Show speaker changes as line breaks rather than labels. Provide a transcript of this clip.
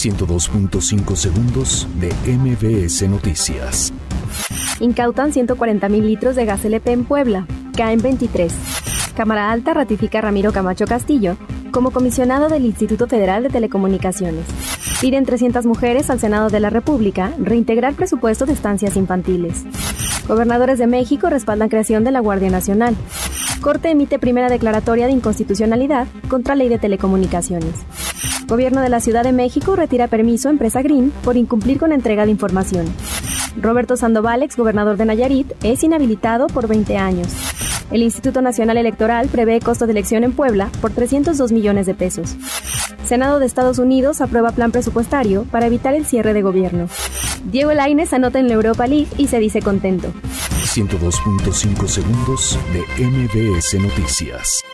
102.5 segundos de MBS Noticias.
Incautan 140 mil litros de gas LP en Puebla. Caen 23. Cámara Alta ratifica a Ramiro Camacho Castillo como comisionado del Instituto Federal de Telecomunicaciones. Piden 300 mujeres al Senado de la República reintegrar presupuesto de estancias infantiles. Gobernadores de México respaldan creación de la Guardia Nacional. Corte emite primera declaratoria de inconstitucionalidad contra ley de telecomunicaciones. Gobierno de la Ciudad de México retira permiso a empresa Green por incumplir con entrega de información. Roberto Sandoval, ex gobernador de Nayarit, es inhabilitado por 20 años. El Instituto Nacional Electoral prevé costo de elección en Puebla por 302 millones de pesos. Senado de Estados Unidos aprueba plan presupuestario para evitar el cierre de gobierno. Diego Laines anota en la Europa League y se dice contento.
102.5 segundos de MBS Noticias.